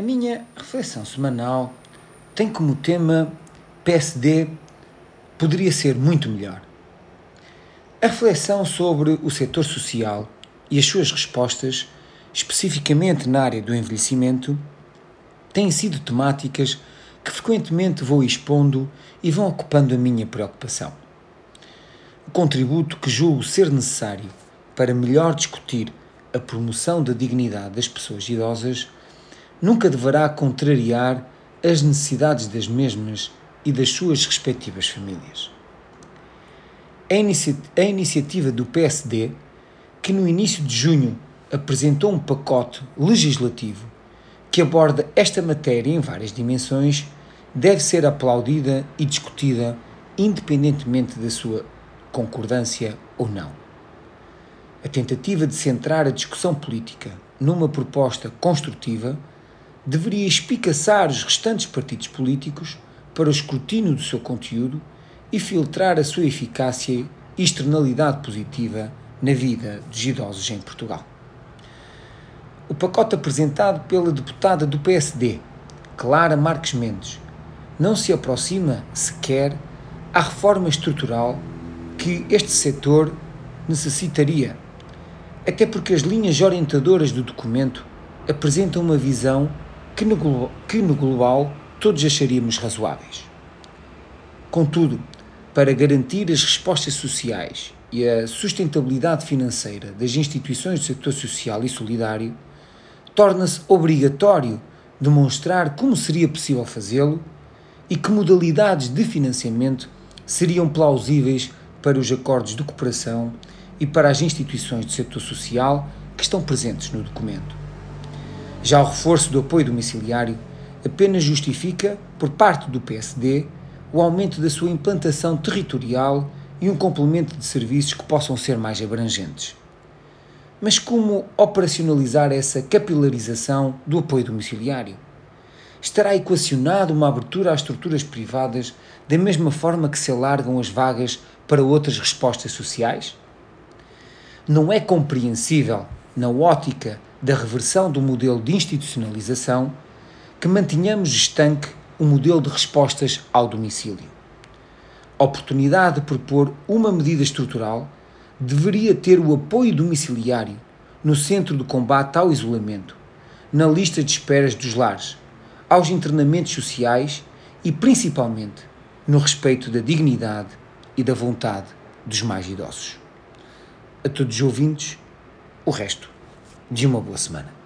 A minha reflexão semanal tem como tema PSD poderia ser muito melhor. A reflexão sobre o setor social e as suas respostas, especificamente na área do envelhecimento, têm sido temáticas que frequentemente vou expondo e vão ocupando a minha preocupação. O contributo que julgo ser necessário para melhor discutir a promoção da dignidade das pessoas idosas nunca deverá contrariar as necessidades das mesmas e das suas respectivas famílias. A, inici a iniciativa do PSD, que no início de junho apresentou um pacote legislativo que aborda esta matéria em várias dimensões, deve ser aplaudida e discutida independentemente da sua concordância ou não. A tentativa de centrar a discussão política numa proposta construtiva deveria espicaçar os restantes partidos políticos para o escrutínio do seu conteúdo e filtrar a sua eficácia e externalidade positiva na vida dos idosos em Portugal. O pacote apresentado pela deputada do PSD, Clara Marques Mendes, não se aproxima sequer à reforma estrutural que este setor necessitaria, até porque as linhas orientadoras do documento apresentam uma visão que no, que no global todos acharíamos razoáveis. Contudo, para garantir as respostas sociais e a sustentabilidade financeira das instituições do setor social e solidário, torna-se obrigatório demonstrar como seria possível fazê-lo e que modalidades de financiamento seriam plausíveis para os acordos de cooperação e para as instituições do setor social que estão presentes no documento. Já o reforço do apoio domiciliário apenas justifica, por parte do PSD, o aumento da sua implantação territorial e um complemento de serviços que possam ser mais abrangentes. Mas como operacionalizar essa capilarização do apoio domiciliário? Estará equacionada uma abertura às estruturas privadas da mesma forma que se alargam as vagas para outras respostas sociais? Não é compreensível, na ótica da reversão do modelo de institucionalização, que mantenhamos estanque o modelo de respostas ao domicílio. A oportunidade de propor uma medida estrutural deveria ter o apoio domiciliário no centro do combate ao isolamento, na lista de esperas dos lares, aos internamentos sociais e, principalmente, no respeito da dignidade e da vontade dos mais idosos. A todos os ouvintes, o resto de uma boa semana.